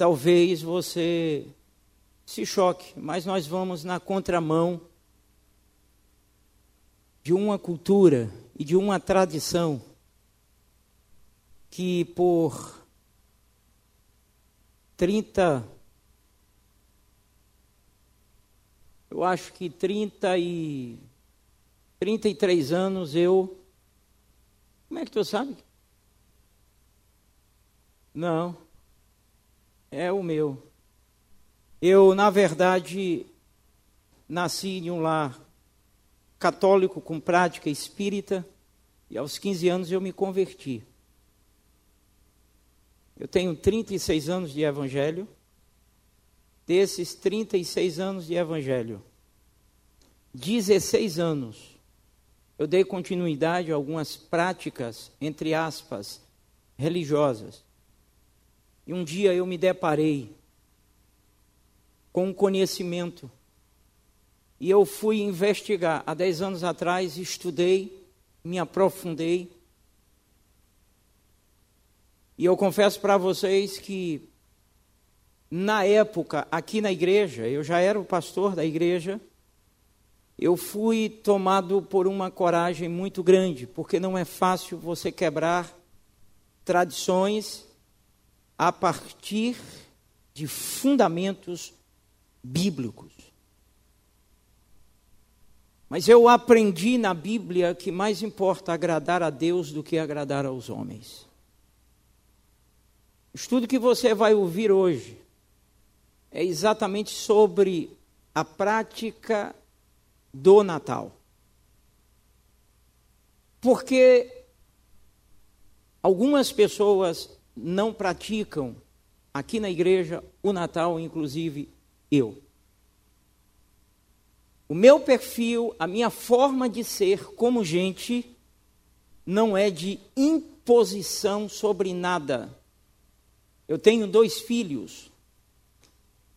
talvez você se choque, mas nós vamos na contramão de uma cultura e de uma tradição que por 30 eu acho que 30 e 33 anos eu Como é que tu sabe? Não. É o meu. Eu, na verdade, nasci em um lar católico com prática espírita e aos 15 anos eu me converti. Eu tenho 36 anos de evangelho. Desses 36 anos de evangelho, 16 anos eu dei continuidade a algumas práticas, entre aspas, religiosas. E um dia eu me deparei com um conhecimento. E eu fui investigar. Há dez anos atrás, estudei, me aprofundei. E eu confesso para vocês que, na época, aqui na igreja, eu já era o pastor da igreja, eu fui tomado por uma coragem muito grande, porque não é fácil você quebrar tradições a partir de fundamentos bíblicos. Mas eu aprendi na Bíblia que mais importa agradar a Deus do que agradar aos homens. O estudo que você vai ouvir hoje é exatamente sobre a prática do Natal. Porque algumas pessoas não praticam aqui na igreja o Natal, inclusive eu. O meu perfil, a minha forma de ser como gente, não é de imposição sobre nada. Eu tenho dois filhos.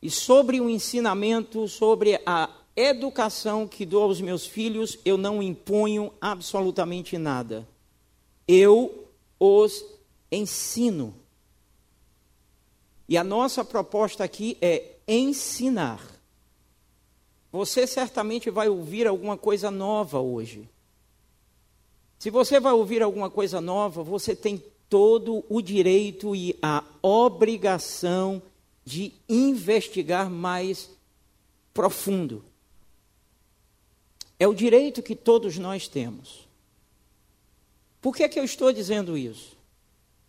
E sobre o ensinamento, sobre a educação que dou aos meus filhos, eu não imponho absolutamente nada. Eu os ensino. E a nossa proposta aqui é ensinar. Você certamente vai ouvir alguma coisa nova hoje. Se você vai ouvir alguma coisa nova, você tem todo o direito e a obrigação de investigar mais profundo. É o direito que todos nós temos. Por que, é que eu estou dizendo isso?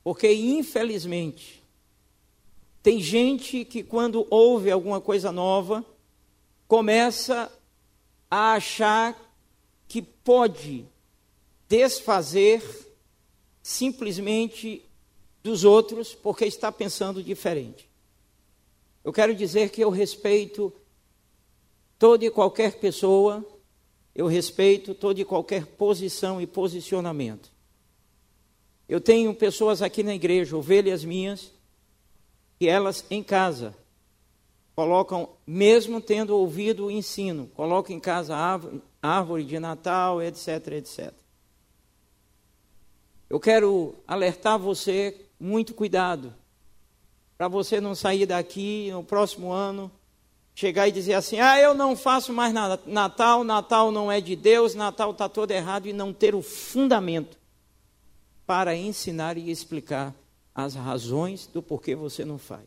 Porque, infelizmente, tem gente que, quando ouve alguma coisa nova, começa a achar que pode desfazer simplesmente dos outros porque está pensando diferente. Eu quero dizer que eu respeito toda e qualquer pessoa, eu respeito toda e qualquer posição e posicionamento. Eu tenho pessoas aqui na igreja, ovelhas minhas, que elas em casa colocam, mesmo tendo ouvido o ensino, colocam em casa árvore, de Natal, etc, etc. Eu quero alertar você, muito cuidado, para você não sair daqui no próximo ano, chegar e dizer assim: ah, eu não faço mais nada, Natal, Natal não é de Deus, Natal está todo errado, e não ter o fundamento para ensinar e explicar as razões do porquê você não faz.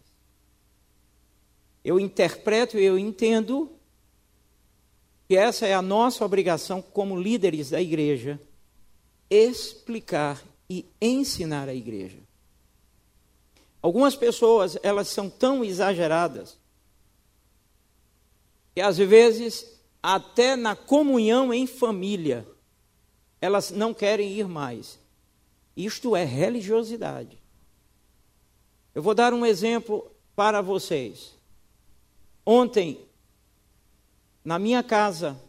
Eu interpreto e eu entendo que essa é a nossa obrigação como líderes da igreja, explicar e ensinar a igreja. Algumas pessoas, elas são tão exageradas que às vezes até na comunhão em família elas não querem ir mais. Isto é religiosidade. Eu vou dar um exemplo para vocês. Ontem, na minha casa,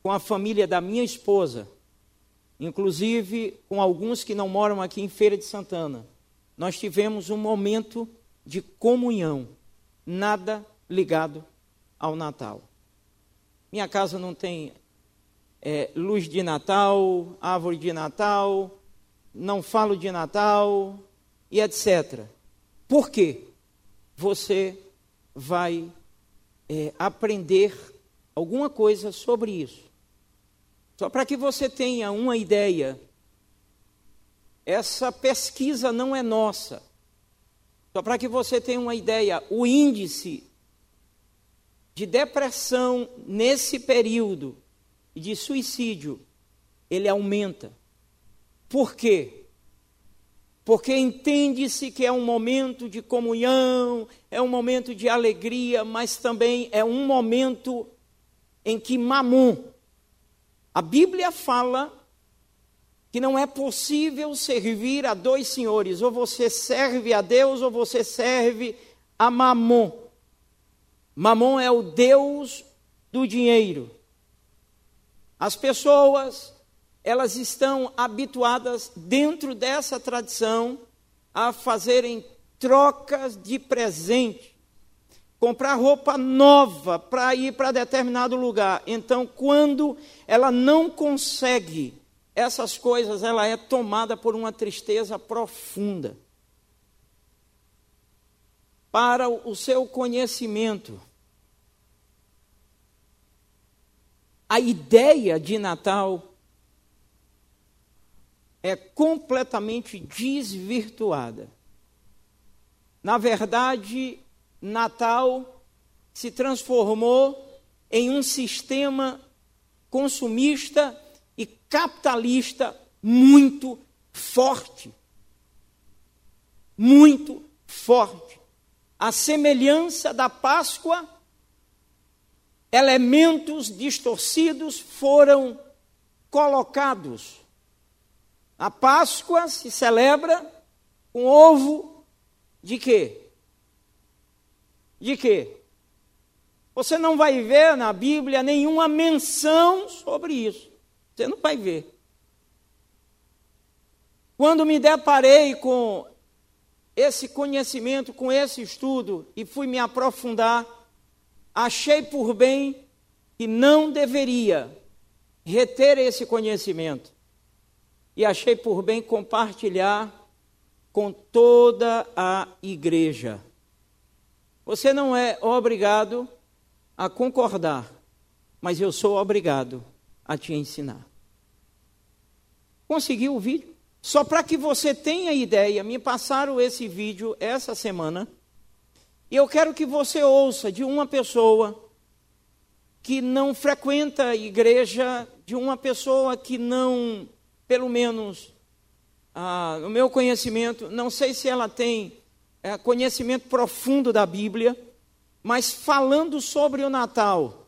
com a família da minha esposa, inclusive com alguns que não moram aqui em Feira de Santana, nós tivemos um momento de comunhão, nada ligado ao Natal. Minha casa não tem é, luz de Natal, árvore de Natal, não falo de Natal e etc. Por quê? você vai é, aprender alguma coisa sobre isso. Só para que você tenha uma ideia, essa pesquisa não é nossa. Só para que você tenha uma ideia, o índice de depressão nesse período e de suicídio, ele aumenta. Por quê? Porque entende-se que é um momento de comunhão, é um momento de alegria, mas também é um momento em que Mamon, a Bíblia fala que não é possível servir a dois senhores, ou você serve a Deus ou você serve a Mamon. Mamon é o Deus do dinheiro. As pessoas, elas estão habituadas dentro dessa tradição a fazerem trocas de presente, comprar roupa nova para ir para determinado lugar. Então, quando ela não consegue essas coisas, ela é tomada por uma tristeza profunda para o seu conhecimento. A ideia de Natal é completamente desvirtuada. Na verdade, Natal se transformou em um sistema consumista e capitalista muito forte. Muito forte a semelhança da Páscoa, elementos distorcidos foram colocados. A Páscoa se celebra com ovo de quê? De quê? Você não vai ver na Bíblia nenhuma menção sobre isso. Você não vai ver. Quando me deparei com esse conhecimento, com esse estudo e fui me aprofundar, achei por bem que não deveria reter esse conhecimento e achei por bem compartilhar com toda a igreja. Você não é obrigado a concordar, mas eu sou obrigado a te ensinar. Conseguiu o vídeo? Só para que você tenha ideia, me passaram esse vídeo essa semana. E eu quero que você ouça de uma pessoa que não frequenta a igreja, de uma pessoa que não, pelo menos ah, no meu conhecimento, não sei se ela tem é, conhecimento profundo da Bíblia, mas falando sobre o Natal,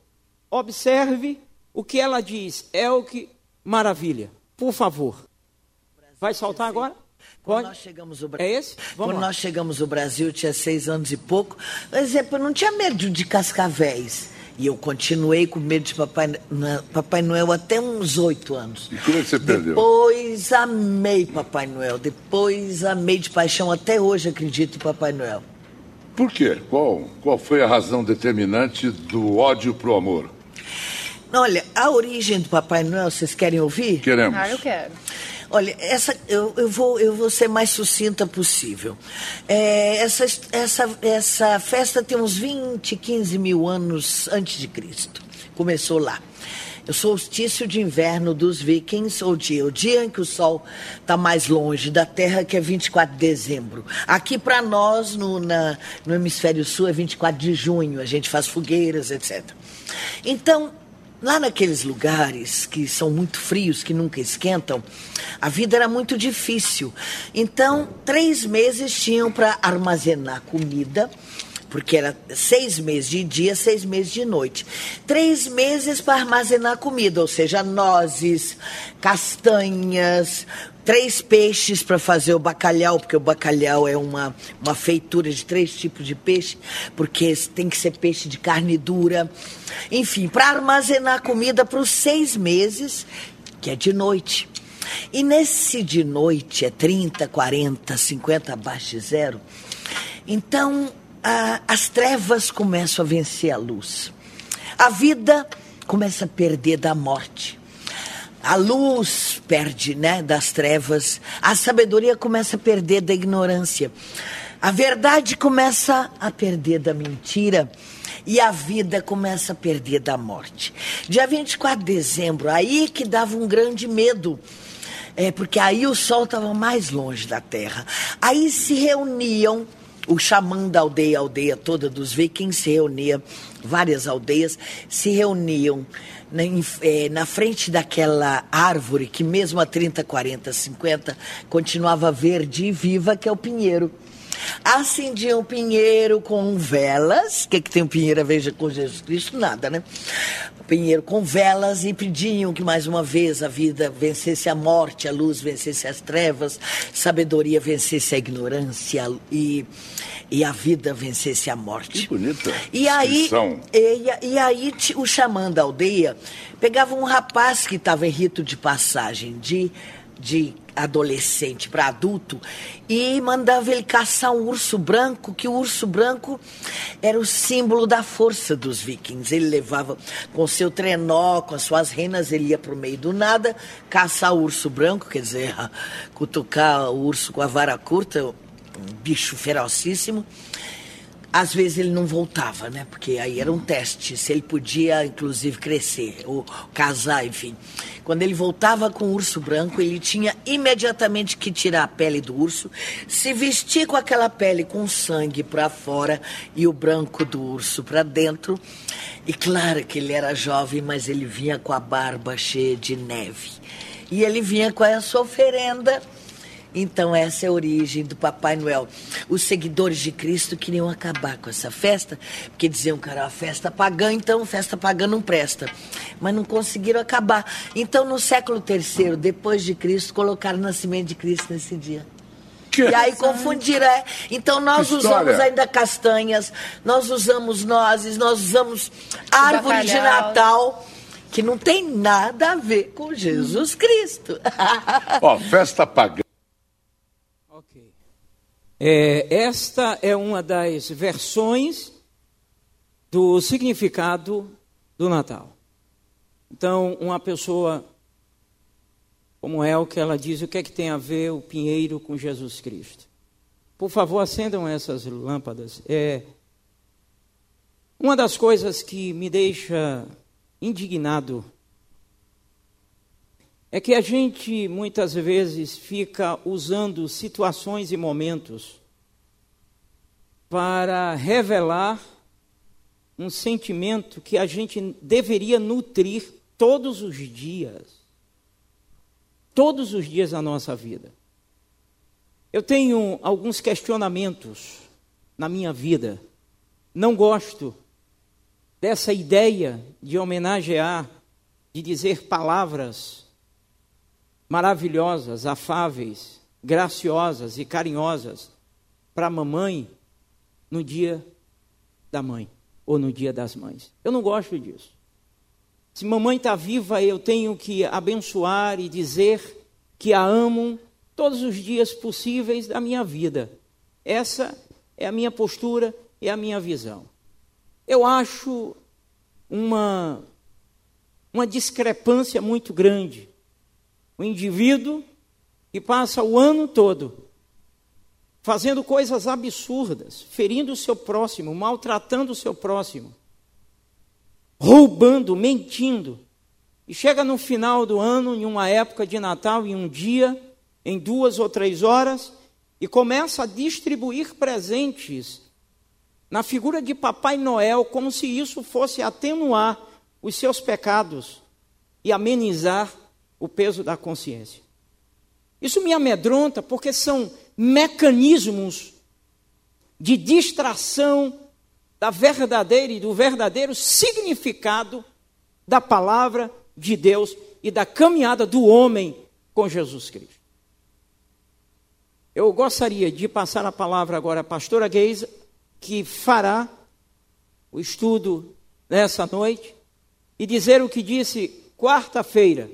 observe o que ela diz. É o que maravilha. Por favor. Vai soltar agora? Quando nós chegamos ao É esse? Vamos Quando lá. nós chegamos ao Brasil, tinha seis anos e pouco. Por exemplo, eu não tinha medo de cascavéis. E eu continuei com medo de Papai, Na- Papai Noel até uns oito anos. E como é que você perdeu? Depois amei Papai Noel. Depois amei de paixão. Até hoje acredito em Papai Noel. Por quê? Qual, qual foi a razão determinante do ódio pro amor? Olha, a origem do Papai Noel, vocês querem ouvir? Queremos. Ah, eu quero. Olha, essa, eu, eu, vou, eu vou ser mais sucinta possível. É, essa, essa, essa festa tem uns 20, 15 mil anos antes de Cristo. Começou lá. O solstício de inverno dos vikings, ou dia, o dia em que o sol está mais longe da Terra, que é 24 de dezembro. Aqui para nós, no, na, no hemisfério sul, é 24 de junho, a gente faz fogueiras, etc. Então, Lá naqueles lugares que são muito frios, que nunca esquentam, a vida era muito difícil. Então, três meses tinham para armazenar comida, porque era seis meses de dia, seis meses de noite. Três meses para armazenar comida, ou seja, nozes, castanhas, três peixes para fazer o bacalhau, porque o bacalhau é uma, uma feitura de três tipos de peixe, porque tem que ser peixe de carne dura. Enfim, para armazenar comida para os seis meses, que é de noite. E nesse de noite é 30, 40, 50 abaixo de zero. Então, a, as trevas começam a vencer a luz. A vida começa a perder da morte. A luz perde, né, das trevas. A sabedoria começa a perder da ignorância. A verdade começa a perder da mentira e a vida começa a perder da morte. Dia 24 de dezembro, aí que dava um grande medo. É, porque aí o sol estava mais longe da terra. Aí se reuniam o xamã da aldeia, aldeia toda dos vikings se reunia, várias aldeias se reuniam na, é, na, frente daquela árvore que mesmo a 30, 40, 50 continuava verde e viva, que é o pinheiro. Acendiam o pinheiro com velas. O que, que tem o pinheiro a ver com Jesus Cristo? Nada, né? Pinheiro com velas e pediam que mais uma vez a vida vencesse a morte, a luz vencesse as trevas, sabedoria vencesse a ignorância e, e a vida vencesse a morte. Que bonita. E aí, e, e aí o xamã da aldeia pegava um rapaz que estava em rito de passagem de, de adolescente para adulto e mandava ele caçar um urso branco, que o urso branco era o símbolo da força dos vikings. Ele levava com seu trenó, com as suas renas, ele ia para o meio do nada caçar o urso branco, quer dizer, cutucar o urso com a vara curta, um bicho ferocíssimo. Às vezes ele não voltava, né? Porque aí era um teste, se ele podia, inclusive, crescer ou casar, enfim. Quando ele voltava com o urso branco, ele tinha imediatamente que tirar a pele do urso, se vestir com aquela pele com sangue para fora e o branco do urso para dentro. E claro que ele era jovem, mas ele vinha com a barba cheia de neve. E ele vinha com a sua oferenda então, essa é a origem do Papai Noel. Os seguidores de Cristo queriam acabar com essa festa, porque diziam que era uma festa pagã, então festa pagã não presta. Mas não conseguiram acabar. Então, no século III, depois de Cristo, colocaram o nascimento de Cristo nesse dia. Que e aí confundiram. É. Então nós usamos ainda castanhas, nós usamos nozes, nós usamos árvore de Natal que não tem nada a ver com Jesus Cristo. Ó, festa pagã. É, esta é uma das versões do significado do Natal. Então, uma pessoa como El, que ela diz o que é que tem a ver o pinheiro com Jesus Cristo. Por favor, acendam essas lâmpadas. É uma das coisas que me deixa indignado é que a gente muitas vezes fica usando situações e momentos para revelar um sentimento que a gente deveria nutrir todos os dias. Todos os dias da nossa vida. Eu tenho alguns questionamentos na minha vida. Não gosto dessa ideia de homenagear, de dizer palavras maravilhosas, afáveis, graciosas e carinhosas para a mamãe no dia da mãe ou no dia das mães. Eu não gosto disso. Se mamãe está viva, eu tenho que abençoar e dizer que a amo todos os dias possíveis da minha vida. Essa é a minha postura e a minha visão. Eu acho uma, uma discrepância muito grande o indivíduo que passa o ano todo fazendo coisas absurdas, ferindo o seu próximo, maltratando o seu próximo, roubando, mentindo, e chega no final do ano, em uma época de Natal, em um dia, em duas ou três horas, e começa a distribuir presentes na figura de Papai Noel, como se isso fosse atenuar os seus pecados e amenizar o peso da consciência. Isso me amedronta porque são mecanismos de distração da verdadeira e do verdadeiro significado da palavra de Deus e da caminhada do homem com Jesus Cristo. Eu gostaria de passar a palavra agora à pastora Geisa, que fará o estudo nessa noite, e dizer o que disse quarta-feira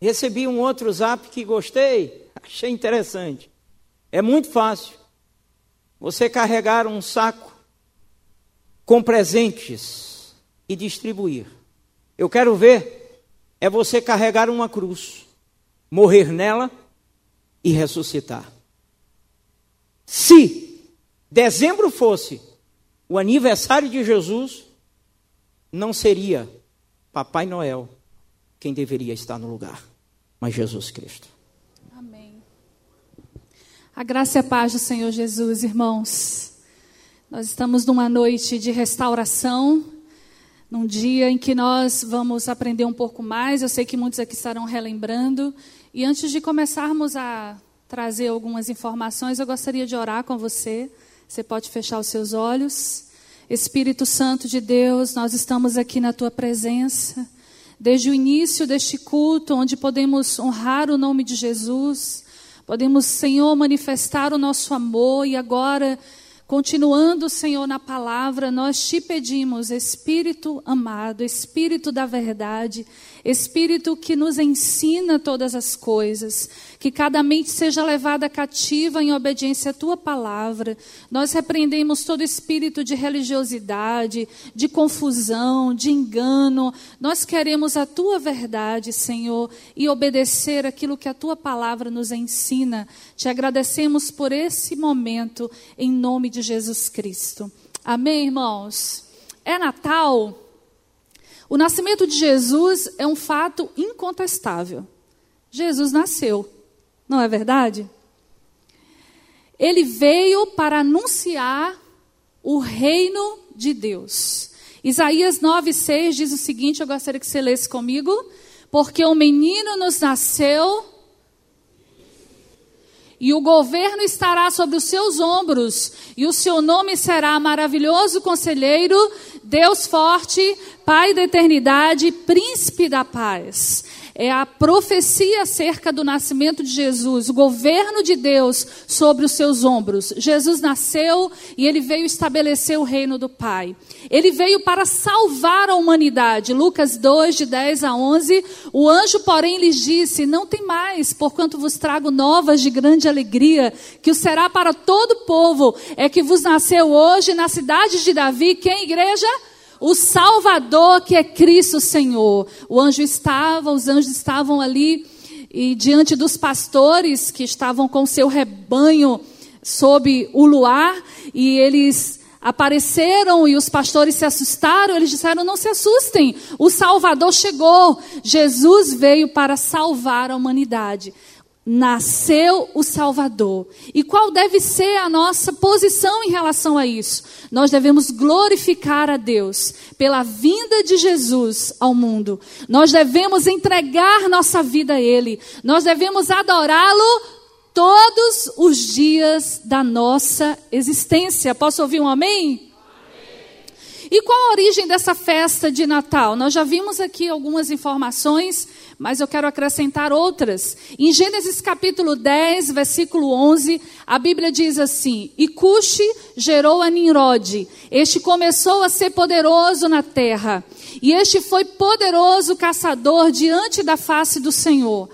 Recebi um outro zap que gostei, achei interessante. É muito fácil. Você carregar um saco com presentes e distribuir. Eu quero ver é você carregar uma cruz, morrer nela e ressuscitar. Se dezembro fosse o aniversário de Jesus, não seria Papai Noel quem deveria estar no lugar, mas Jesus Cristo. Amém. A graça e a paz do Senhor Jesus, irmãos. Nós estamos numa noite de restauração, num dia em que nós vamos aprender um pouco mais. Eu sei que muitos aqui estarão relembrando. E antes de começarmos a trazer algumas informações, eu gostaria de orar com você. Você pode fechar os seus olhos. Espírito Santo de Deus, nós estamos aqui na tua presença, desde o início deste culto, onde podemos honrar o nome de Jesus, podemos, Senhor, manifestar o nosso amor e agora Continuando, Senhor, na palavra, nós te pedimos, Espírito amado, Espírito da verdade, Espírito que nos ensina todas as coisas, que cada mente seja levada cativa em obediência à tua palavra. Nós repreendemos todo espírito de religiosidade, de confusão, de engano. Nós queremos a tua verdade, Senhor, e obedecer aquilo que a tua palavra nos ensina. Te agradecemos por esse momento, em nome de Jesus Cristo. Amém, irmãos? É Natal. O nascimento de Jesus é um fato incontestável. Jesus nasceu, não é verdade? Ele veio para anunciar o reino de Deus. Isaías 9,6 diz o seguinte: eu gostaria que você lesse comigo. Porque o um menino nos nasceu, e o governo estará sobre os seus ombros, e o seu nome será maravilhoso conselheiro, Deus forte, Pai da eternidade, príncipe da paz é a profecia acerca do nascimento de Jesus, o governo de Deus sobre os seus ombros. Jesus nasceu e ele veio estabelecer o reino do Pai. Ele veio para salvar a humanidade. Lucas 2, de 10 a 11. O anjo, porém, lhes disse: Não tem mais, porquanto vos trago novas de grande alegria, que o será para todo o povo. É que vos nasceu hoje na cidade de Davi, quem igreja? O Salvador que é Cristo Senhor. O anjo estava, os anjos estavam ali e diante dos pastores que estavam com seu rebanho sob o luar e eles apareceram e os pastores se assustaram, eles disseram: "Não se assustem, o Salvador chegou. Jesus veio para salvar a humanidade." Nasceu o Salvador. E qual deve ser a nossa posição em relação a isso? Nós devemos glorificar a Deus pela vinda de Jesus ao mundo. Nós devemos entregar nossa vida a Ele. Nós devemos adorá-lo todos os dias da nossa existência. Posso ouvir um amém? E qual a origem dessa festa de Natal? Nós já vimos aqui algumas informações mas eu quero acrescentar outras. Em Gênesis capítulo 10, versículo 11, a Bíblia diz assim: E Cuxi gerou a Nimrod. Este começou a ser poderoso na terra. E este foi poderoso caçador diante da face do Senhor.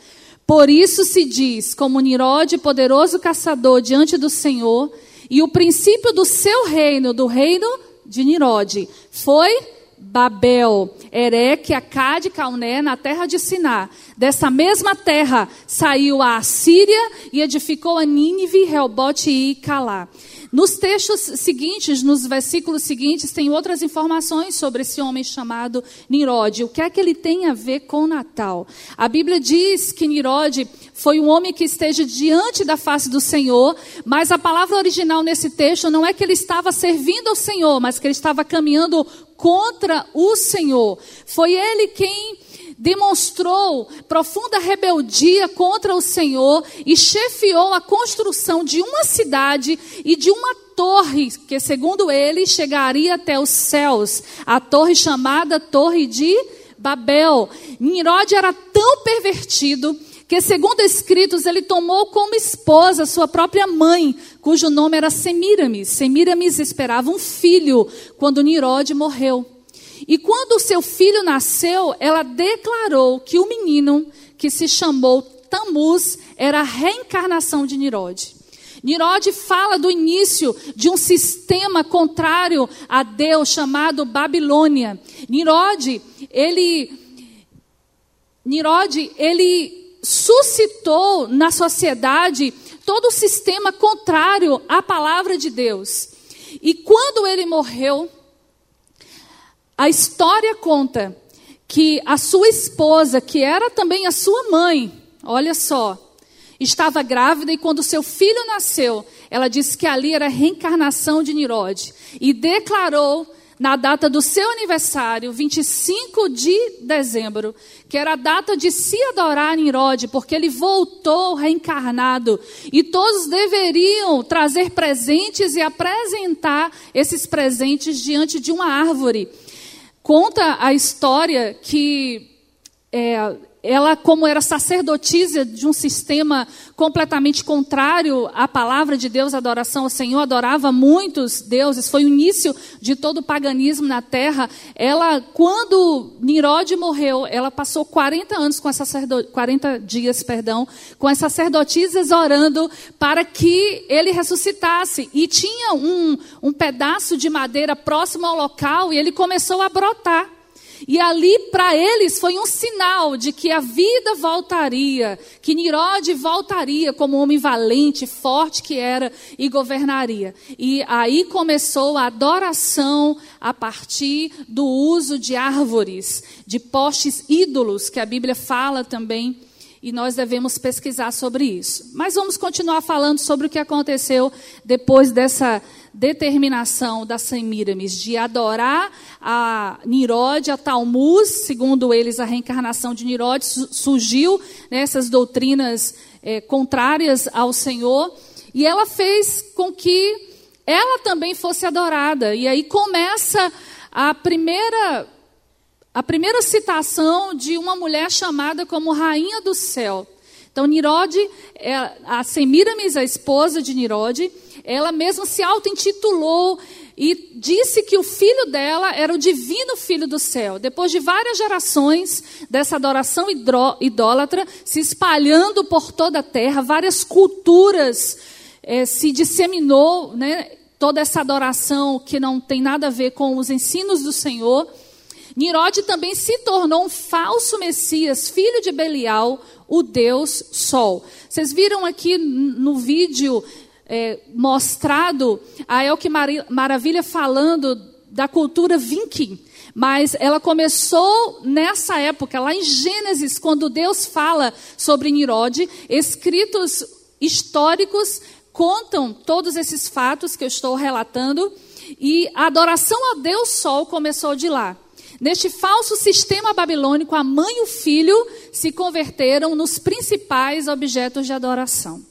Por isso se diz, como Nimrod, poderoso caçador diante do Senhor, e o princípio do seu reino, do reino de Nimrod, foi Babel, Ereque, Acade, Cauné, na terra de Siná. Dessa mesma terra saiu a Assíria e edificou a Nínive, Reobote e Calá. Nos textos seguintes, nos versículos seguintes, tem outras informações sobre esse homem chamado Nirode. O que é que ele tem a ver com Natal? A Bíblia diz que Nirode foi um homem que esteja diante da face do Senhor, mas a palavra original nesse texto não é que ele estava servindo ao Senhor, mas que ele estava caminhando contra o Senhor. Foi ele quem demonstrou profunda rebeldia contra o Senhor e chefiou a construção de uma cidade e de uma torre que, segundo ele, chegaria até os céus, a torre chamada Torre de Babel. Nimrod era tão pervertido que, segundo escritos, ele tomou como esposa sua própria mãe, cujo nome era Semiramis. Semiramis esperava um filho quando Nimrod morreu. E quando seu filho nasceu, ela declarou que o menino, que se chamou Tamuz, era a reencarnação de Nirod. Nirod fala do início de um sistema contrário a Deus chamado Babilônia. Nirod, ele Nirod, ele suscitou na sociedade todo o sistema contrário à palavra de Deus. E quando ele morreu, a história conta que a sua esposa, que era também a sua mãe, olha só, estava grávida e quando seu filho nasceu, ela disse que ali era a reencarnação de Nirode e declarou na data do seu aniversário, 25 de dezembro, que era a data de se adorar Nirode, porque ele voltou reencarnado e todos deveriam trazer presentes e apresentar esses presentes diante de uma árvore. Conta a história que é, ela, como era sacerdotisa de um sistema completamente contrário à palavra de Deus, a adoração ao Senhor, adorava muitos deuses, foi o início de todo o paganismo na terra. Ela, quando Nirode morreu, ela passou 40 anos com as 40 dias, perdão, com as sacerdotisas orando para que ele ressuscitasse. E tinha um, um pedaço de madeira próximo ao local e ele começou a brotar. E ali, para eles, foi um sinal de que a vida voltaria, que Nirode voltaria como homem valente, forte que era e governaria. E aí começou a adoração a partir do uso de árvores, de postes ídolos, que a Bíblia fala também e nós devemos pesquisar sobre isso. Mas vamos continuar falando sobre o que aconteceu depois dessa determinação das Semíramis de adorar a Nirode, a Talmuz, segundo eles a reencarnação de Nirode surgiu nessas né, doutrinas é, contrárias ao Senhor e ela fez com que ela também fosse adorada. E aí começa a primeira a primeira citação de uma mulher chamada como Rainha do Céu. Então, Nirode, é, a Semiramis, a esposa de Nirode, ela mesma se auto-intitulou e disse que o filho dela era o divino filho do céu. Depois de várias gerações dessa adoração idólatra se espalhando por toda a terra, várias culturas é, se disseminou, né, toda essa adoração que não tem nada a ver com os ensinos do Senhor. Nirode também se tornou um falso Messias, filho de Belial, o Deus Sol. Vocês viram aqui no vídeo é, mostrado a Elke Maravilha falando da cultura viking. Mas ela começou nessa época, lá em Gênesis, quando Deus fala sobre Nirode, escritos históricos contam todos esses fatos que eu estou relatando, e a adoração a Deus Sol começou de lá. Neste falso sistema babilônico, a mãe e o filho se converteram nos principais objetos de adoração.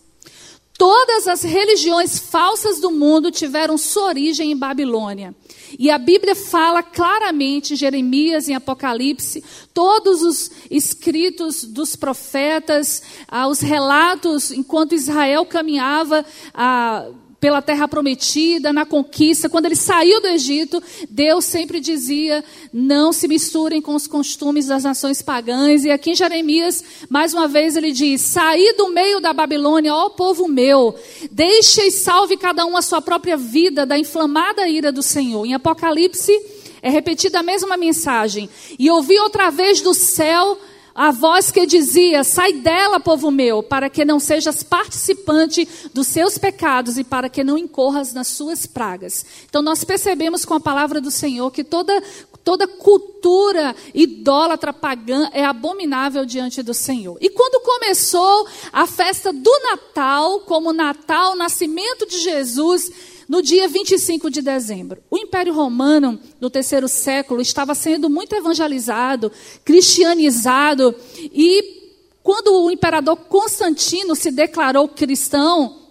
Todas as religiões falsas do mundo tiveram sua origem em Babilônia. E a Bíblia fala claramente, em Jeremias, em Apocalipse, todos os escritos dos profetas, ah, os relatos, enquanto Israel caminhava ah, pela terra prometida, na conquista. Quando ele saiu do Egito, Deus sempre dizia: não se misturem com os costumes das nações pagãs. E aqui em Jeremias, mais uma vez, ele diz: saí do meio da Babilônia, ó povo meu, deixe e salve cada um a sua própria vida da inflamada ira do Senhor. Em Apocalipse, é repetida a mesma mensagem. E ouvi outra vez do céu a voz que dizia: Sai dela, povo meu, para que não sejas participante dos seus pecados e para que não incorras nas suas pragas. Então, nós percebemos com a palavra do Senhor que toda, toda cultura idólatra pagã é abominável diante do Senhor. E quando começou a festa do Natal, como Natal, nascimento de Jesus, no dia 25 de dezembro, o Império Romano, no terceiro século, estava sendo muito evangelizado, cristianizado, e quando o imperador Constantino se declarou cristão,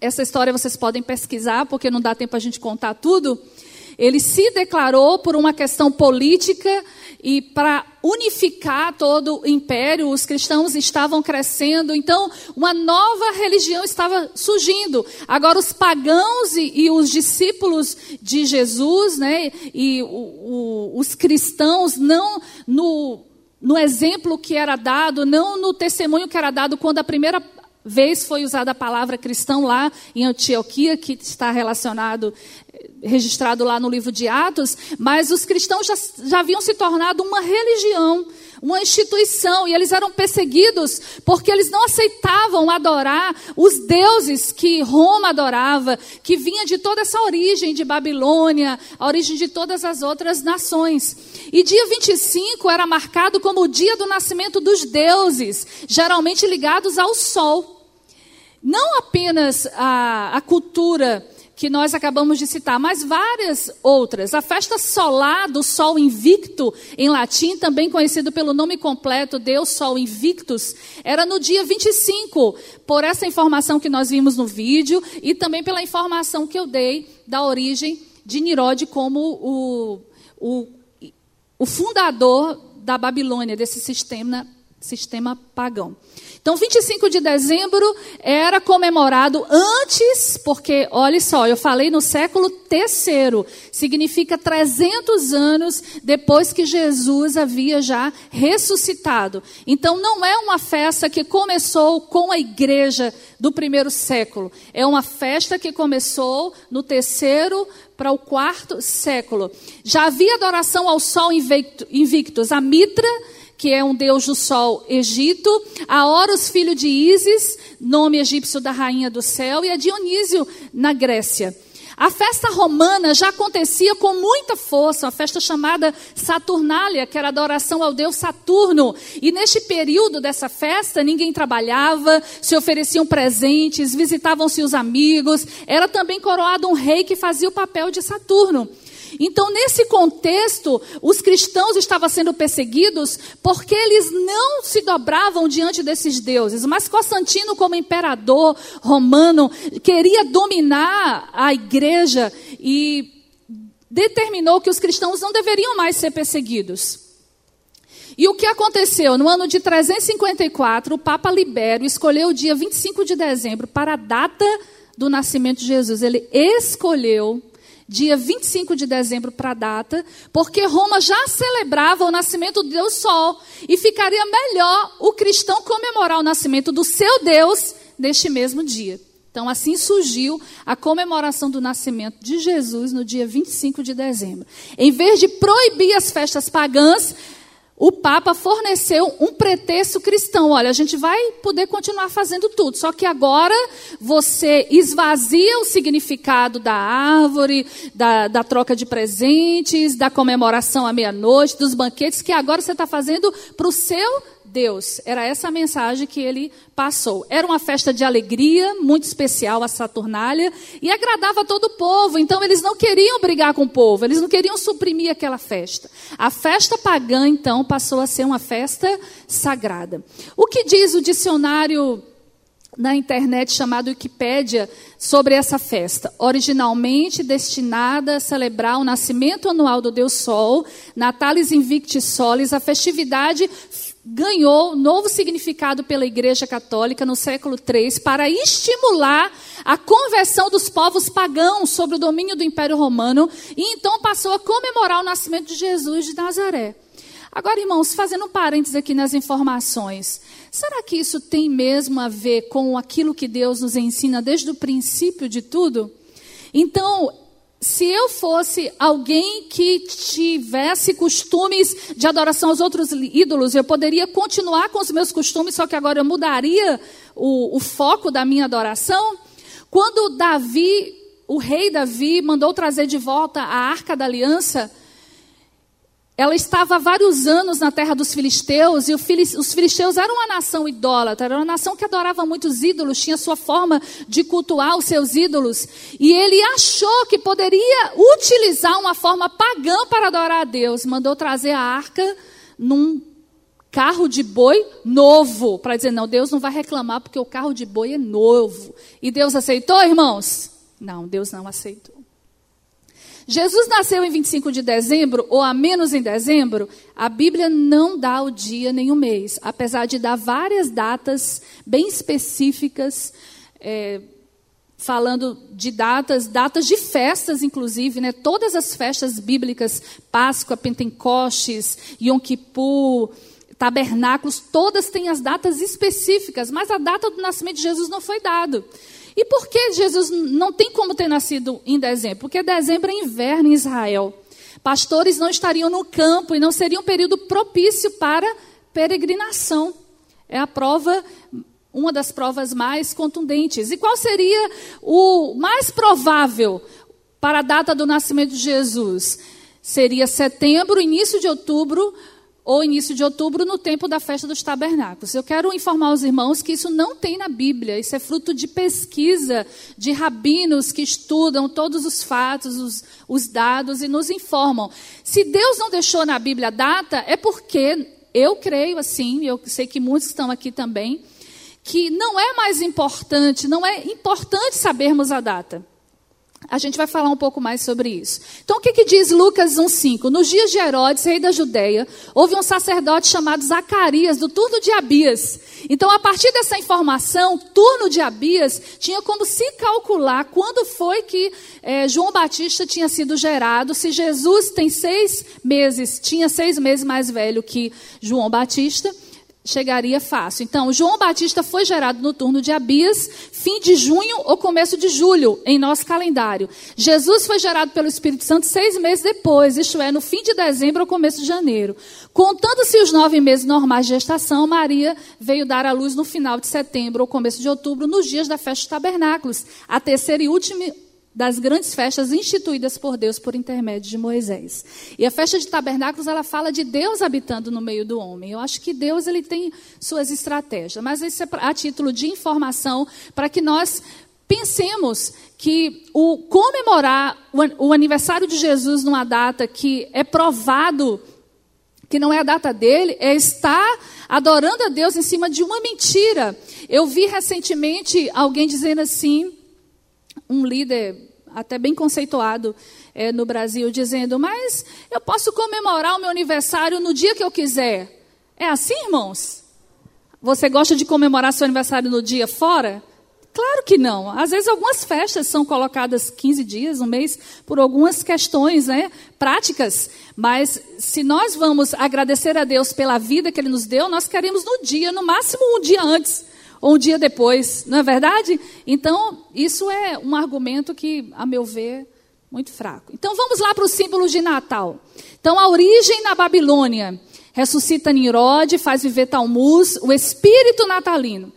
essa história vocês podem pesquisar, porque não dá tempo a gente contar tudo. Ele se declarou por uma questão política e para unificar todo o império, os cristãos estavam crescendo, então uma nova religião estava surgindo. Agora os pagãos e, e os discípulos de Jesus, né, e o, o, os cristãos não no no exemplo que era dado, não no testemunho que era dado quando a primeira vez foi usada a palavra cristão lá em Antioquia, que está relacionado, registrado lá no livro de Atos, mas os cristãos já, já haviam se tornado uma religião, uma instituição e eles eram perseguidos porque eles não aceitavam adorar os deuses que Roma adorava, que vinha de toda essa origem de Babilônia, a origem de todas as outras nações. E dia 25 era marcado como o dia do nascimento dos deuses, geralmente ligados ao sol. Não apenas a, a cultura que nós acabamos de citar, mas várias outras. A festa solar do Sol Invicto, em latim, também conhecido pelo nome completo, Deus Sol Invictus, era no dia 25, por essa informação que nós vimos no vídeo e também pela informação que eu dei da origem de Nirod como o, o, o fundador da Babilônia, desse sistema, sistema pagão. Então, 25 de dezembro era comemorado antes, porque, olha só, eu falei no século terceiro, significa 300 anos depois que Jesus havia já ressuscitado. Então, não é uma festa que começou com a igreja do primeiro século, é uma festa que começou no terceiro para o quarto século. Já havia adoração ao sol invictus, a Mitra que é um deus do sol Egito, a Horus, filho de Ísis, nome egípcio da rainha do céu, e a Dionísio na Grécia. A festa romana já acontecia com muita força, uma festa chamada Saturnália, que era adoração ao deus Saturno. E neste período dessa festa, ninguém trabalhava, se ofereciam presentes, visitavam-se os amigos. Era também coroado um rei que fazia o papel de Saturno. Então, nesse contexto, os cristãos estavam sendo perseguidos porque eles não se dobravam diante desses deuses. Mas Constantino, como imperador romano, queria dominar a igreja e determinou que os cristãos não deveriam mais ser perseguidos. E o que aconteceu? No ano de 354, o Papa Libério escolheu o dia 25 de dezembro para a data do nascimento de Jesus. Ele escolheu dia 25 de dezembro para a data, porque Roma já celebrava o nascimento do Deus Sol e ficaria melhor o cristão comemorar o nascimento do seu Deus neste mesmo dia. Então, assim surgiu a comemoração do nascimento de Jesus no dia 25 de dezembro. Em vez de proibir as festas pagãs, o Papa forneceu um pretexto cristão. Olha, a gente vai poder continuar fazendo tudo, só que agora você esvazia o significado da árvore, da, da troca de presentes, da comemoração à meia-noite, dos banquetes, que agora você está fazendo para o seu Deus. Era essa a mensagem que ele passou. Era uma festa de alegria, muito especial a Saturnália, e agradava todo o povo. Então eles não queriam brigar com o povo, eles não queriam suprimir aquela festa. A festa pagã, então, passou a ser uma festa sagrada. O que diz o dicionário na internet chamado Wikipédia sobre essa festa, originalmente destinada a celebrar o nascimento anual do Deus Sol, Natalis Invicti Solis, a festividade ganhou novo significado pela Igreja Católica no século III para estimular a conversão dos povos pagãos sobre o domínio do Império Romano e então passou a comemorar o nascimento de Jesus de Nazaré. Agora, irmãos, fazendo um parênteses aqui nas informações, será que isso tem mesmo a ver com aquilo que Deus nos ensina desde o princípio de tudo? Então, se eu fosse alguém que tivesse costumes de adoração aos outros ídolos, eu poderia continuar com os meus costumes, só que agora eu mudaria o, o foco da minha adoração. Quando Davi, o rei Davi, mandou trazer de volta a arca da aliança, ela estava há vários anos na terra dos filisteus, e os filisteus eram uma nação idólatra, era uma nação que adorava muitos ídolos, tinha sua forma de cultuar os seus ídolos. E ele achou que poderia utilizar uma forma pagã para adorar a Deus. Mandou trazer a arca num carro de boi novo, para dizer: não, Deus não vai reclamar porque o carro de boi é novo. E Deus aceitou, irmãos? Não, Deus não aceitou. Jesus nasceu em 25 de dezembro, ou a menos em dezembro, a Bíblia não dá o dia nem o mês, apesar de dar várias datas bem específicas, é, falando de datas, datas de festas, inclusive, né? todas as festas bíblicas, Páscoa, Pentecostes, Yom Kippur, tabernáculos, todas têm as datas específicas, mas a data do nascimento de Jesus não foi dado. E por que Jesus não tem como ter nascido em dezembro? Porque dezembro é inverno em Israel. Pastores não estariam no campo e não seria um período propício para peregrinação. É a prova, uma das provas mais contundentes. E qual seria o mais provável para a data do nascimento de Jesus? Seria setembro, início de outubro, ou início de outubro, no tempo da festa dos tabernáculos. Eu quero informar os irmãos que isso não tem na Bíblia, isso é fruto de pesquisa de rabinos que estudam todos os fatos, os, os dados e nos informam. Se Deus não deixou na Bíblia a data, é porque eu creio assim, eu sei que muitos estão aqui também, que não é mais importante, não é importante sabermos a data. A gente vai falar um pouco mais sobre isso. Então, o que, que diz Lucas 1,5? Nos dias de Herodes, rei da Judéia, houve um sacerdote chamado Zacarias, do turno de Abias. Então, a partir dessa informação, turno de Abias, tinha como se calcular quando foi que é, João Batista tinha sido gerado. Se Jesus tem seis meses, tinha seis meses mais velho que João Batista chegaria fácil. Então, João Batista foi gerado no turno de Abias, fim de junho ou começo de julho, em nosso calendário. Jesus foi gerado pelo Espírito Santo seis meses depois, isto é, no fim de dezembro ou começo de janeiro. Contando-se os nove meses normais de gestação, Maria veio dar à luz no final de setembro ou começo de outubro, nos dias da festa dos tabernáculos, a terceira e última das grandes festas instituídas por Deus por intermédio de Moisés. E a festa de tabernáculos, ela fala de Deus habitando no meio do homem. Eu acho que Deus ele tem suas estratégias, mas isso é a título de informação para que nós pensemos que o comemorar o aniversário de Jesus numa data que é provado que não é a data dele, é estar adorando a Deus em cima de uma mentira. Eu vi recentemente alguém dizendo assim, um líder até bem conceituado é, no Brasil, dizendo: Mas eu posso comemorar o meu aniversário no dia que eu quiser. É assim, irmãos? Você gosta de comemorar seu aniversário no dia fora? Claro que não. Às vezes algumas festas são colocadas 15 dias, um mês, por algumas questões né, práticas. Mas se nós vamos agradecer a Deus pela vida que Ele nos deu, nós queremos no dia, no máximo um dia antes ou um dia depois, não é verdade? Então, isso é um argumento que, a meu ver, muito fraco. Então, vamos lá para os símbolos de Natal. Então, a origem na Babilônia. Ressuscita Nirod, faz viver Talmuz, o espírito natalino.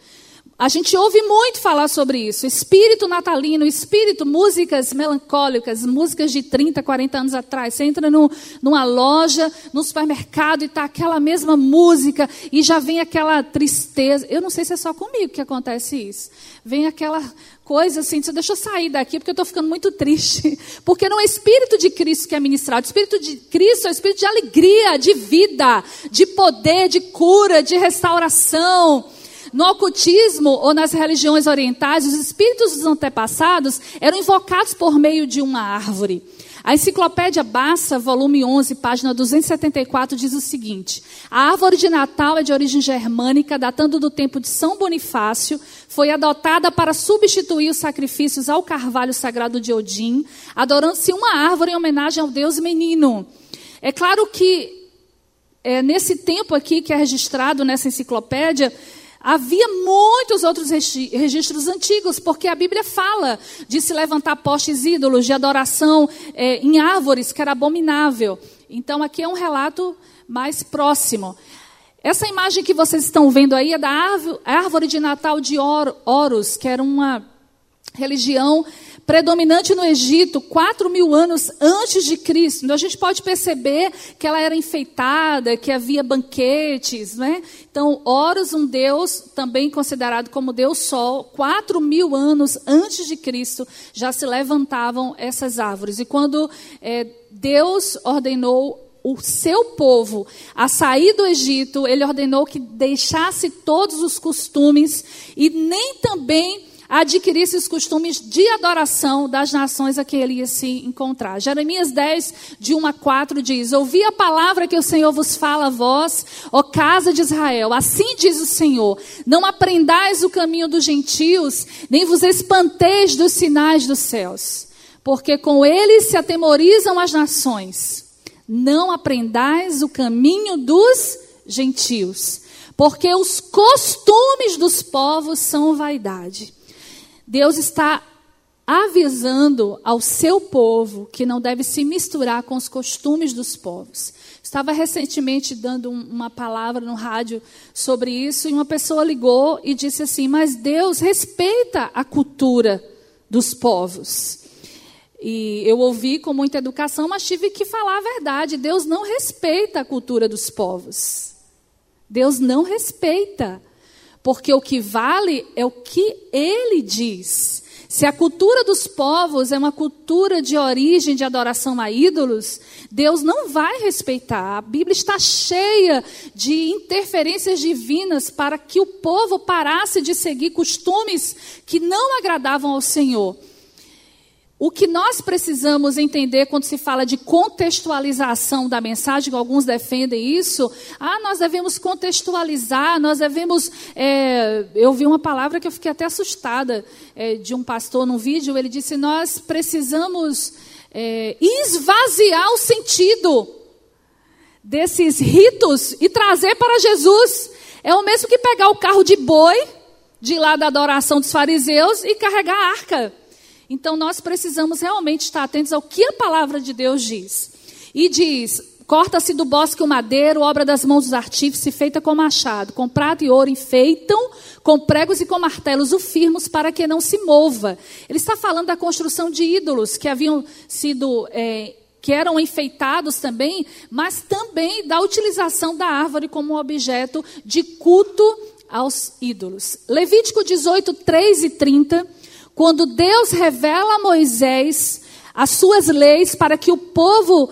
A gente ouve muito falar sobre isso. Espírito natalino, espírito, músicas melancólicas, músicas de 30, 40 anos atrás. Você entra no, numa loja, no supermercado e está aquela mesma música e já vem aquela tristeza. Eu não sei se é só comigo que acontece isso. Vem aquela coisa assim, deixa eu sair daqui porque eu estou ficando muito triste. Porque não é Espírito de Cristo que é ministrado. O Espírito de Cristo é o Espírito de alegria, de vida, de poder, de cura, de restauração. No ocultismo ou nas religiões orientais, os espíritos dos antepassados eram invocados por meio de uma árvore. A enciclopédia Bassa, volume 11, página 274, diz o seguinte: A árvore de Natal é de origem germânica, datando do tempo de São Bonifácio, foi adotada para substituir os sacrifícios ao carvalho sagrado de Odin, adorando-se uma árvore em homenagem ao Deus menino. É claro que é, nesse tempo aqui que é registrado nessa enciclopédia, Havia muitos outros registros antigos, porque a Bíblia fala de se levantar postes ídolos, de adoração é, em árvores, que era abominável. Então, aqui é um relato mais próximo. Essa imagem que vocês estão vendo aí é da árvore de Natal de Horus, que era uma religião predominante no Egito, quatro mil anos antes de Cristo. Então a gente pode perceber que ela era enfeitada, que havia banquetes, né? Então, Horus, um deus também considerado como Deus Sol, quatro mil anos antes de Cristo já se levantavam essas árvores. E quando é, Deus ordenou o seu povo a sair do Egito, ele ordenou que deixasse todos os costumes e nem também adquirir esses costumes de adoração das nações a que ele ia se encontrar. Jeremias 10, de 1 a 4 diz: Ouvi a palavra que o Senhor vos fala a vós, ó casa de Israel. Assim diz o Senhor: Não aprendais o caminho dos gentios, nem vos espanteis dos sinais dos céus, porque com eles se atemorizam as nações. Não aprendais o caminho dos gentios, porque os costumes dos povos são vaidade. Deus está avisando ao seu povo que não deve se misturar com os costumes dos povos. Estava recentemente dando uma palavra no rádio sobre isso e uma pessoa ligou e disse assim: Mas Deus respeita a cultura dos povos. E eu ouvi com muita educação, mas tive que falar a verdade: Deus não respeita a cultura dos povos. Deus não respeita. Porque o que vale é o que ele diz. Se a cultura dos povos é uma cultura de origem de adoração a ídolos, Deus não vai respeitar. A Bíblia está cheia de interferências divinas para que o povo parasse de seguir costumes que não agradavam ao Senhor. O que nós precisamos entender quando se fala de contextualização da mensagem, alguns defendem isso, ah, nós devemos contextualizar, nós devemos. É, eu vi uma palavra que eu fiquei até assustada é, de um pastor num vídeo, ele disse: nós precisamos é, esvaziar o sentido desses ritos e trazer para Jesus. É o mesmo que pegar o carro de boi, de lá da adoração dos fariseus, e carregar a arca. Então nós precisamos realmente estar atentos ao que a palavra de Deus diz. E diz: Corta-se do bosque o madeiro, obra das mãos dos artífices, feita com machado, com prata e ouro enfeitam, com pregos e com martelos o firmos, para que não se mova. Ele está falando da construção de ídolos que haviam sido. É, que eram enfeitados também, mas também da utilização da árvore como objeto de culto aos ídolos. Levítico 18, 3 e 30 quando Deus revela a Moisés as suas leis para que o povo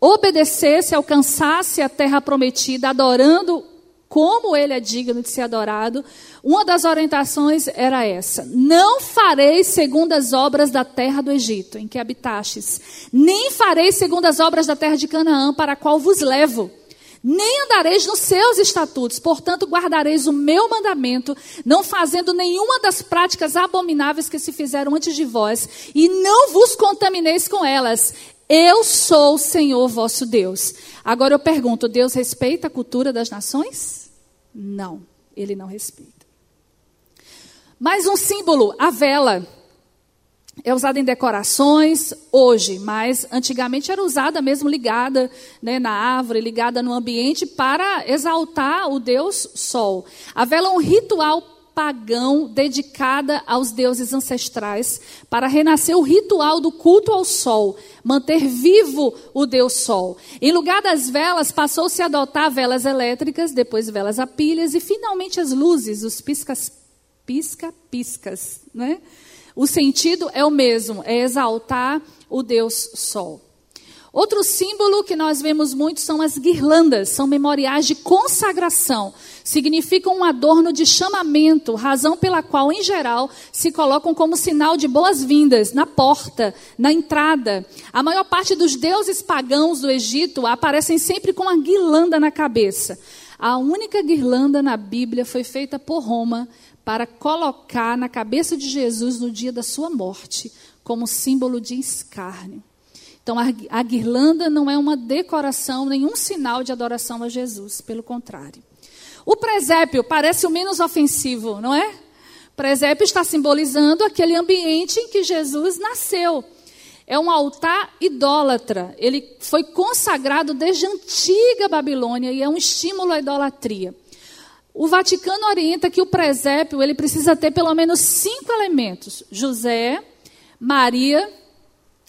obedecesse, alcançasse a terra prometida, adorando como ele é digno de ser adorado, uma das orientações era essa: Não fareis segundo as obras da terra do Egito, em que habitastes, nem fareis segundo as obras da terra de Canaã, para a qual vos levo nem andareis nos seus estatutos, portanto guardareis o meu mandamento, não fazendo nenhuma das práticas abomináveis que se fizeram antes de vós, e não vos contamineis com elas. Eu sou o Senhor vosso Deus. Agora eu pergunto: Deus respeita a cultura das nações? Não, ele não respeita. Mais um símbolo, a vela. É usada em decorações hoje, mas antigamente era usada mesmo ligada né, na árvore, ligada no ambiente para exaltar o deus Sol. A vela é um ritual pagão dedicada aos deuses ancestrais para renascer o ritual do culto ao sol, manter vivo o deus sol. Em lugar das velas, passou-se a adotar velas elétricas, depois velas a pilhas e finalmente as luzes, os piscas, pisca-piscas, né? O sentido é o mesmo, é exaltar o Deus Sol. Outro símbolo que nós vemos muito são as guirlandas, são memoriais de consagração. Significam um adorno de chamamento, razão pela qual, em geral, se colocam como sinal de boas-vindas na porta, na entrada. A maior parte dos deuses pagãos do Egito aparecem sempre com a guirlanda na cabeça. A única guirlanda na Bíblia foi feita por Roma para colocar na cabeça de Jesus no dia da sua morte, como símbolo de escárnio. Então, a guirlanda não é uma decoração, nenhum sinal de adoração a Jesus, pelo contrário. O presépio parece o menos ofensivo, não é? O presépio está simbolizando aquele ambiente em que Jesus nasceu. É um altar idólatra. Ele foi consagrado desde a antiga Babilônia e é um estímulo à idolatria. O Vaticano orienta que o presépio ele precisa ter pelo menos cinco elementos: José, Maria,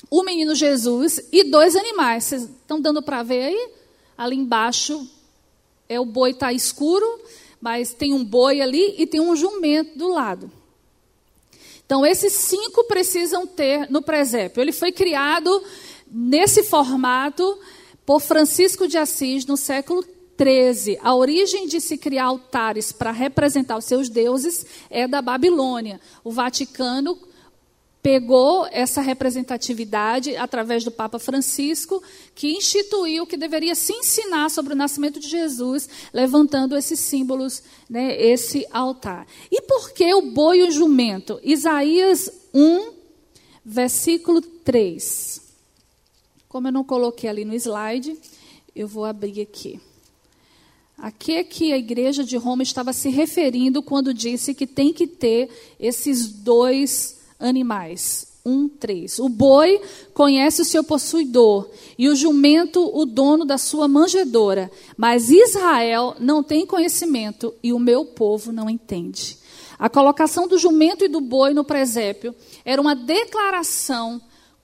o menino Jesus e dois animais. Vocês estão dando para ver aí? Ali embaixo é o boi está escuro, mas tem um boi ali e tem um jumento do lado. Então esses cinco precisam ter no presépio. Ele foi criado nesse formato por Francisco de Assis no século 13, a origem de se criar altares para representar os seus deuses é da Babilônia. O Vaticano pegou essa representatividade através do Papa Francisco, que instituiu que deveria se ensinar sobre o nascimento de Jesus, levantando esses símbolos, né, esse altar. E por que o boi e o jumento? Isaías 1, versículo 3. Como eu não coloquei ali no slide, eu vou abrir aqui. A que, que a igreja de Roma estava se referindo quando disse que tem que ter esses dois animais, 1, 3. O boi conhece o seu possuidor, e o jumento o dono da sua manjedoura. Mas Israel não tem conhecimento, e o meu povo não entende. A colocação do jumento e do boi no presépio era uma declaração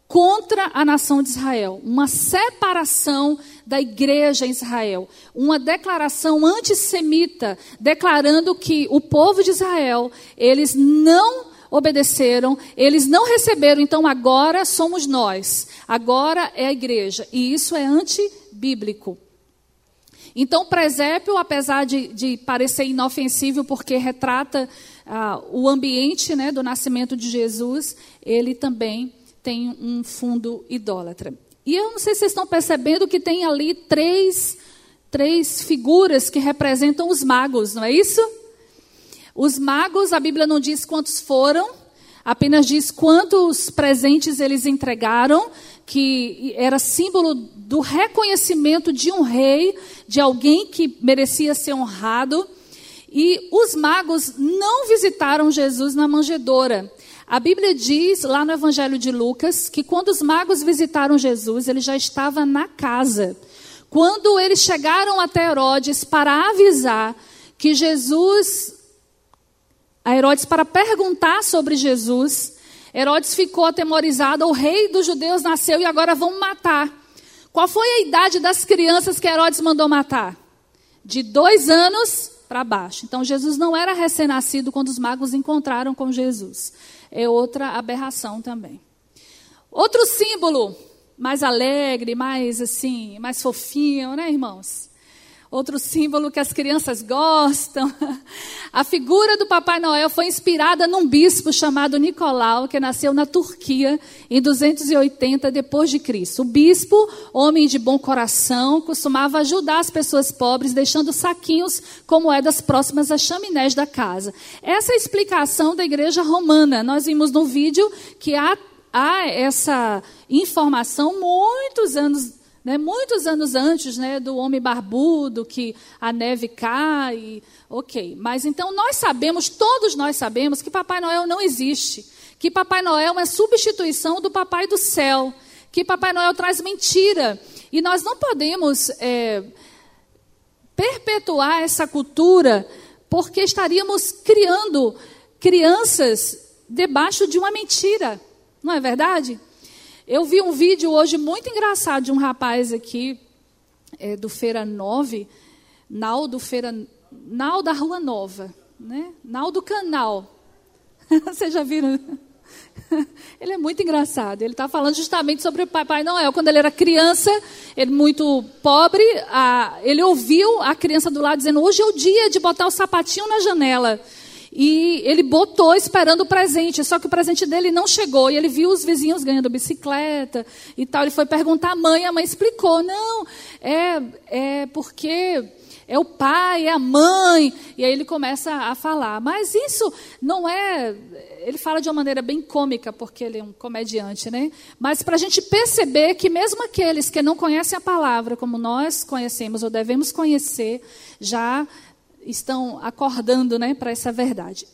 contra a nação de Israel, uma separação da igreja em Israel, uma declaração antissemita, declarando que o povo de Israel, eles não obedeceram, eles não receberam, então agora somos nós, agora é a igreja, e isso é antibíblico. Então, o presépio, apesar de, de parecer inofensivo, porque retrata ah, o ambiente né, do nascimento de Jesus, ele também tem um fundo idólatra. E eu não sei se vocês estão percebendo que tem ali três, três figuras que representam os magos, não é isso? Os magos, a Bíblia não diz quantos foram, apenas diz quantos presentes eles entregaram, que era símbolo do reconhecimento de um rei, de alguém que merecia ser honrado. E os magos não visitaram Jesus na manjedoura. A Bíblia diz, lá no Evangelho de Lucas, que quando os magos visitaram Jesus, ele já estava na casa. Quando eles chegaram até Herodes para avisar que Jesus, a Herodes para perguntar sobre Jesus, Herodes ficou atemorizado, o rei dos judeus nasceu e agora vão matar. Qual foi a idade das crianças que Herodes mandou matar? De dois anos para baixo. Então Jesus não era recém-nascido quando os magos encontraram com Jesus é outra aberração também. Outro símbolo mais alegre, mais assim, mais fofinho, né, irmãos? Outro símbolo que as crianças gostam. A figura do Papai Noel foi inspirada num bispo chamado Nicolau, que nasceu na Turquia em 280 depois de Cristo. O bispo, homem de bom coração, costumava ajudar as pessoas pobres, deixando saquinhos com moedas próximas às chaminés da casa. Essa é a explicação da igreja romana. Nós vimos no vídeo que há, há essa informação muitos anos né, muitos anos antes né, do homem barbudo, que a neve cai. Ok, mas então nós sabemos, todos nós sabemos, que Papai Noel não existe. Que Papai Noel é substituição do Papai do céu. Que Papai Noel traz mentira. E nós não podemos é, perpetuar essa cultura porque estaríamos criando crianças debaixo de uma mentira. Não é verdade? Eu vi um vídeo hoje muito engraçado de um rapaz aqui, é, do Feira 9, Naldo Feira, Nau da Rua Nova, né? Nau do Canal. Vocês já viram? Ele é muito engraçado. Ele está falando justamente sobre o Papai Noel. Quando ele era criança, ele muito pobre, a, ele ouviu a criança do lado dizendo: Hoje é o dia de botar o sapatinho na janela. E ele botou esperando o presente, só que o presente dele não chegou. E ele viu os vizinhos ganhando bicicleta e tal. Ele foi perguntar à mãe, a mãe explicou: não, é, é porque é o pai, é a mãe. E aí ele começa a falar. Mas isso não é. Ele fala de uma maneira bem cômica, porque ele é um comediante, né? Mas para a gente perceber que, mesmo aqueles que não conhecem a palavra como nós conhecemos ou devemos conhecer, já estão acordando né, para essa verdade.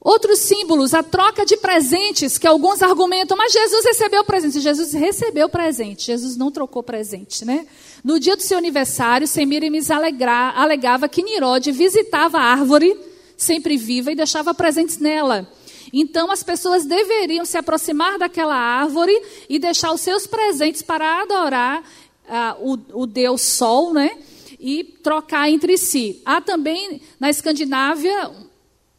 Outros símbolos, a troca de presentes, que alguns argumentam, mas Jesus recebeu presente. Jesus recebeu presente, Jesus não trocou presente, né? No dia do seu aniversário, Semiramis alegava que Nirode visitava a árvore, sempre viva, e deixava presentes nela. Então as pessoas deveriam se aproximar daquela árvore e deixar os seus presentes para adorar uh, o, o Deus Sol, né? E trocar entre si. Há também na Escandinávia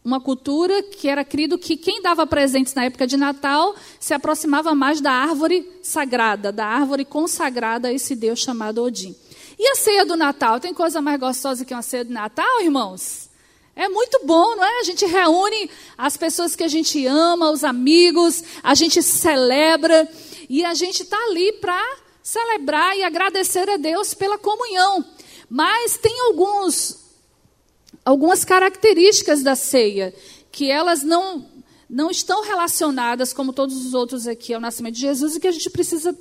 uma cultura que era crido que quem dava presentes na época de Natal se aproximava mais da árvore sagrada, da árvore consagrada a esse Deus chamado Odin. E a ceia do Natal? Tem coisa mais gostosa que uma ceia de Natal, irmãos? É muito bom, não é? A gente reúne as pessoas que a gente ama, os amigos, a gente celebra e a gente está ali para celebrar e agradecer a Deus pela comunhão. Mas tem alguns, algumas características da ceia que elas não, não estão relacionadas, como todos os outros aqui, ao nascimento de Jesus e que a gente precisa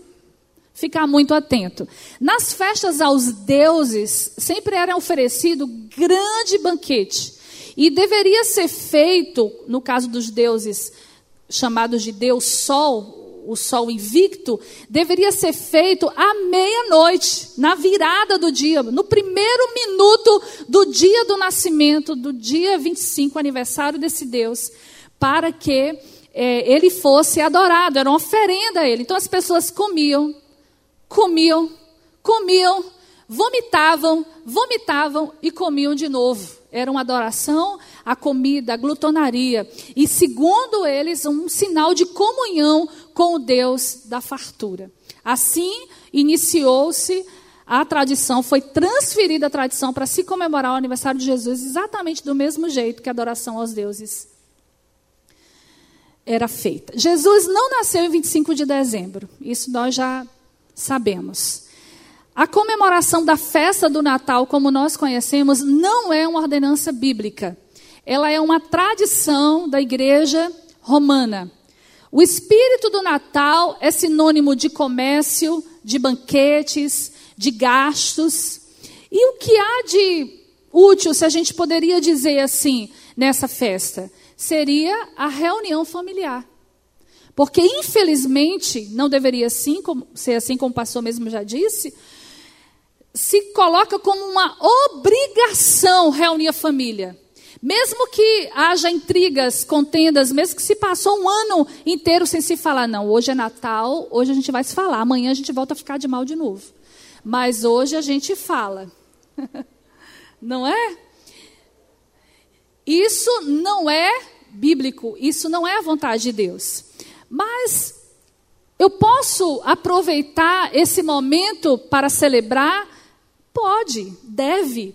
ficar muito atento. Nas festas aos deuses, sempre era oferecido grande banquete. E deveria ser feito, no caso dos deuses chamado de Deus Sol, o Sol invicto, deveria ser feito à meia-noite, na virada do dia, no primeiro minuto do dia do nascimento, do dia 25, aniversário desse Deus, para que é, ele fosse adorado, era uma oferenda a ele. Então as pessoas comiam, comiam, comiam, vomitavam, vomitavam e comiam de novo. Era uma adoração à comida, à glutonaria. E, segundo eles, um sinal de comunhão com o Deus da fartura. Assim, iniciou-se a tradição, foi transferida a tradição para se comemorar o aniversário de Jesus exatamente do mesmo jeito que a adoração aos deuses era feita. Jesus não nasceu em 25 de dezembro, isso nós já sabemos. A comemoração da festa do Natal, como nós conhecemos, não é uma ordenança bíblica. Ela é uma tradição da igreja romana. O espírito do Natal é sinônimo de comércio, de banquetes, de gastos. E o que há de útil, se a gente poderia dizer assim, nessa festa? Seria a reunião familiar. Porque, infelizmente, não deveria assim, ser assim como o pastor mesmo já disse, se coloca como uma obrigação reunir a família. Mesmo que haja intrigas, contendas, mesmo que se passou um ano inteiro sem se falar, não, hoje é Natal, hoje a gente vai se falar, amanhã a gente volta a ficar de mal de novo. Mas hoje a gente fala. não é? Isso não é bíblico, isso não é a vontade de Deus. Mas eu posso aproveitar esse momento para celebrar Pode, deve.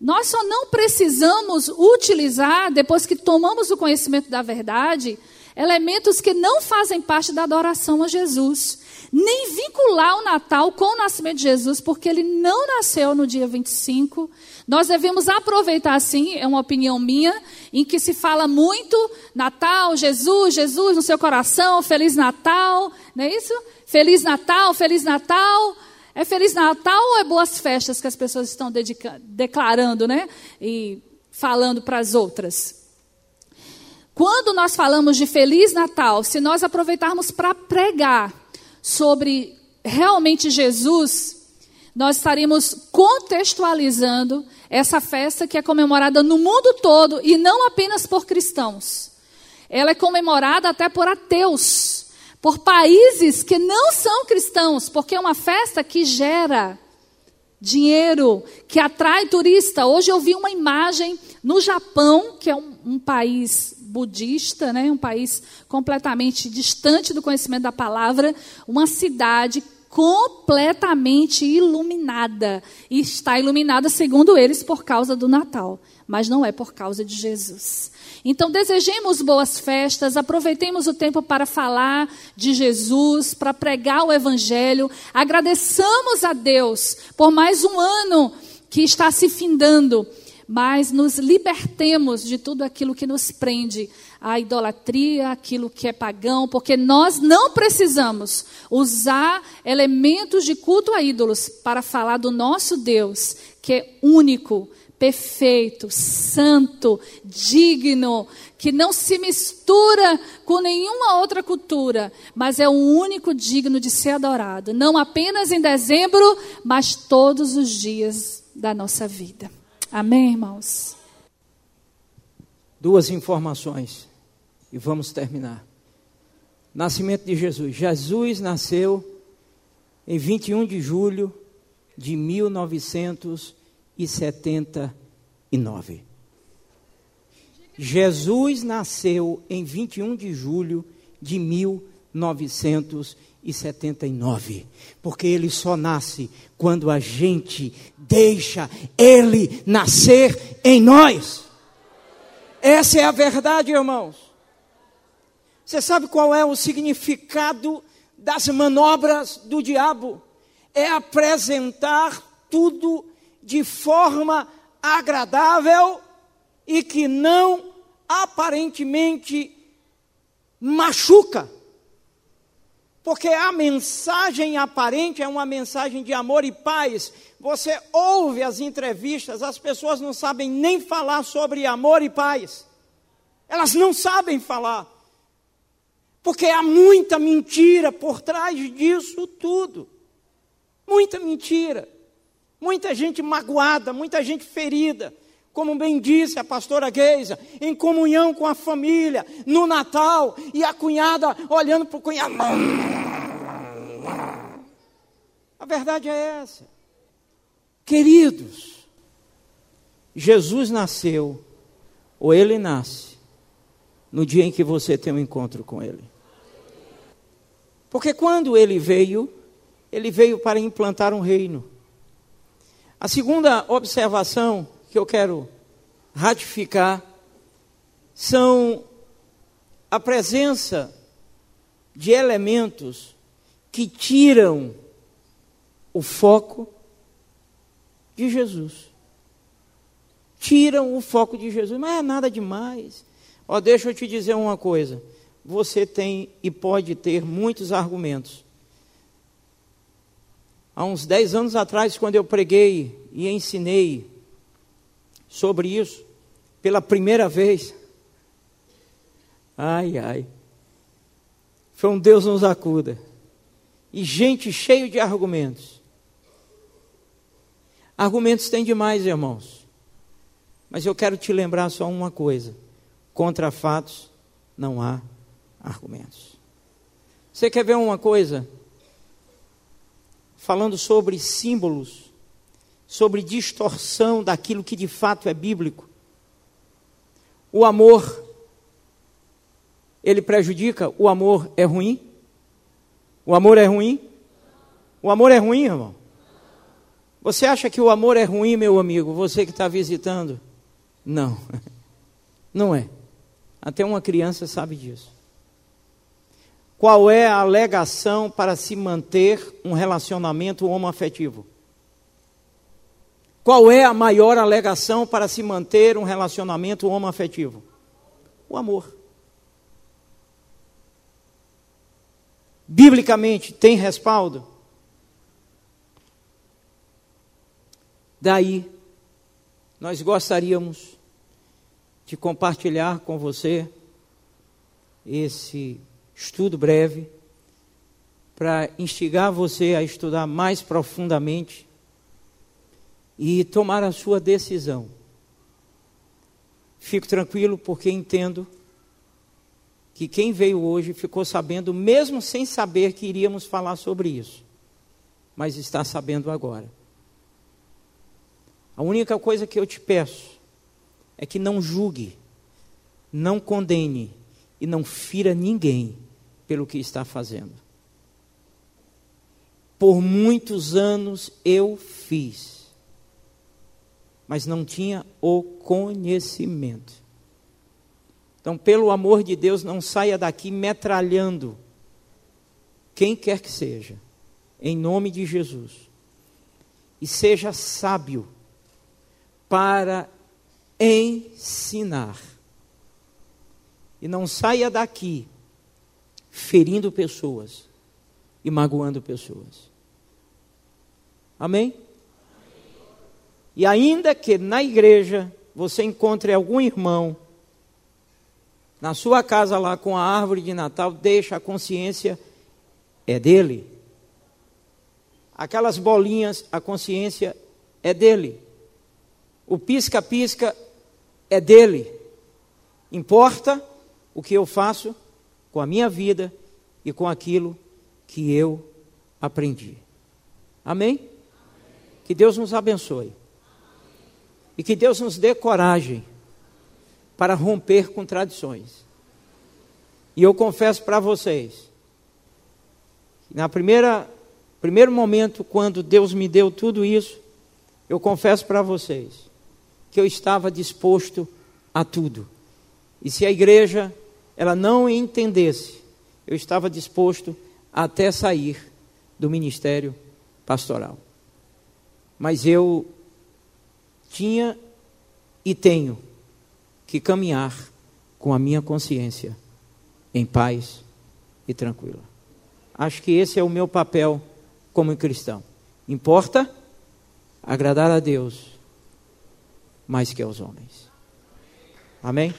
Nós só não precisamos utilizar, depois que tomamos o conhecimento da verdade, elementos que não fazem parte da adoração a Jesus. Nem vincular o Natal com o nascimento de Jesus, porque ele não nasceu no dia 25. Nós devemos aproveitar, sim, é uma opinião minha, em que se fala muito Natal, Jesus, Jesus no seu coração, Feliz Natal, não é isso? Feliz Natal, Feliz Natal. É Feliz Natal ou é boas festas que as pessoas estão declarando, né? E falando para as outras? Quando nós falamos de Feliz Natal, se nós aproveitarmos para pregar sobre realmente Jesus, nós estaremos contextualizando essa festa que é comemorada no mundo todo e não apenas por cristãos. Ela é comemorada até por ateus por países que não são cristãos, porque é uma festa que gera dinheiro, que atrai turista. Hoje eu vi uma imagem no Japão, que é um, um país budista, né, um país completamente distante do conhecimento da palavra, uma cidade completamente iluminada. E está iluminada, segundo eles, por causa do Natal, mas não é por causa de Jesus. Então, desejemos boas festas, aproveitemos o tempo para falar de Jesus, para pregar o Evangelho. Agradeçamos a Deus por mais um ano que está se findando, mas nos libertemos de tudo aquilo que nos prende a idolatria, aquilo que é pagão, porque nós não precisamos usar elementos de culto a ídolos para falar do nosso Deus, que é único, perfeito, santo, digno, que não se mistura com nenhuma outra cultura, mas é o único digno de ser adorado, não apenas em dezembro, mas todos os dias da nossa vida. Amém, irmãos? Duas informações e vamos terminar. Nascimento de Jesus. Jesus nasceu em 21 de julho de 1900 e setenta e nove. Jesus nasceu em 21 de julho de 1979, porque ele só nasce quando a gente deixa ele nascer em nós. Essa é a verdade, irmãos. Você sabe qual é o significado das manobras do diabo? É apresentar tudo de forma agradável e que não aparentemente machuca. Porque a mensagem aparente é uma mensagem de amor e paz. Você ouve as entrevistas, as pessoas não sabem nem falar sobre amor e paz. Elas não sabem falar. Porque há muita mentira por trás disso tudo. Muita mentira. Muita gente magoada, muita gente ferida. Como bem disse a pastora Geisa, em comunhão com a família, no Natal, e a cunhada olhando para o cunhado. A verdade é essa. Queridos, Jesus nasceu, ou ele nasce, no dia em que você tem um encontro com ele. Porque quando ele veio, ele veio para implantar um reino. A segunda observação que eu quero ratificar são a presença de elementos que tiram o foco de Jesus. Tiram o foco de Jesus, mas é nada demais. Ó, deixa eu te dizer uma coisa. Você tem e pode ter muitos argumentos. Há uns 10 anos atrás, quando eu preguei e ensinei sobre isso, pela primeira vez, ai, ai, foi um Deus nos acuda. E gente cheio de argumentos. Argumentos tem demais, irmãos. Mas eu quero te lembrar só uma coisa: contra fatos não há argumentos. Você quer ver uma coisa? Falando sobre símbolos, sobre distorção daquilo que de fato é bíblico. O amor, ele prejudica? O amor é ruim? O amor é ruim? O amor é ruim, irmão? Você acha que o amor é ruim, meu amigo? Você que está visitando? Não, não é. Até uma criança sabe disso. Qual é a alegação para se manter um relacionamento homoafetivo? Qual é a maior alegação para se manter um relacionamento homoafetivo? O amor. Biblicamente tem respaldo? Daí, nós gostaríamos de compartilhar com você esse estudo breve para instigar você a estudar mais profundamente e tomar a sua decisão. Fico tranquilo porque entendo que quem veio hoje ficou sabendo, mesmo sem saber que iríamos falar sobre isso, mas está sabendo agora. A única coisa que eu te peço é que não julgue, não condene e não fira ninguém pelo que está fazendo. Por muitos anos eu fiz, mas não tinha o conhecimento. Então, pelo amor de Deus, não saia daqui metralhando quem quer que seja, em nome de Jesus. E seja sábio para ensinar. E não saia daqui ferindo pessoas e magoando pessoas. Amém? E ainda que na igreja você encontre algum irmão na sua casa lá com a árvore de Natal, deixa a consciência é dele. Aquelas bolinhas, a consciência é dele. O pisca-pisca é dele. Importa o que eu faço com a minha vida e com aquilo que eu aprendi. Amém? Que Deus nos abençoe. E que Deus nos dê coragem para romper com tradições. E eu confesso para vocês, na primeira primeiro momento quando Deus me deu tudo isso, eu confesso para vocês, que eu estava disposto a tudo. E se a igreja ela não entendesse, eu estava disposto até sair do ministério pastoral. Mas eu tinha e tenho que caminhar com a minha consciência em paz e tranquila. Acho que esse é o meu papel como cristão. Importa agradar a Deus mais que aos homens. Amém?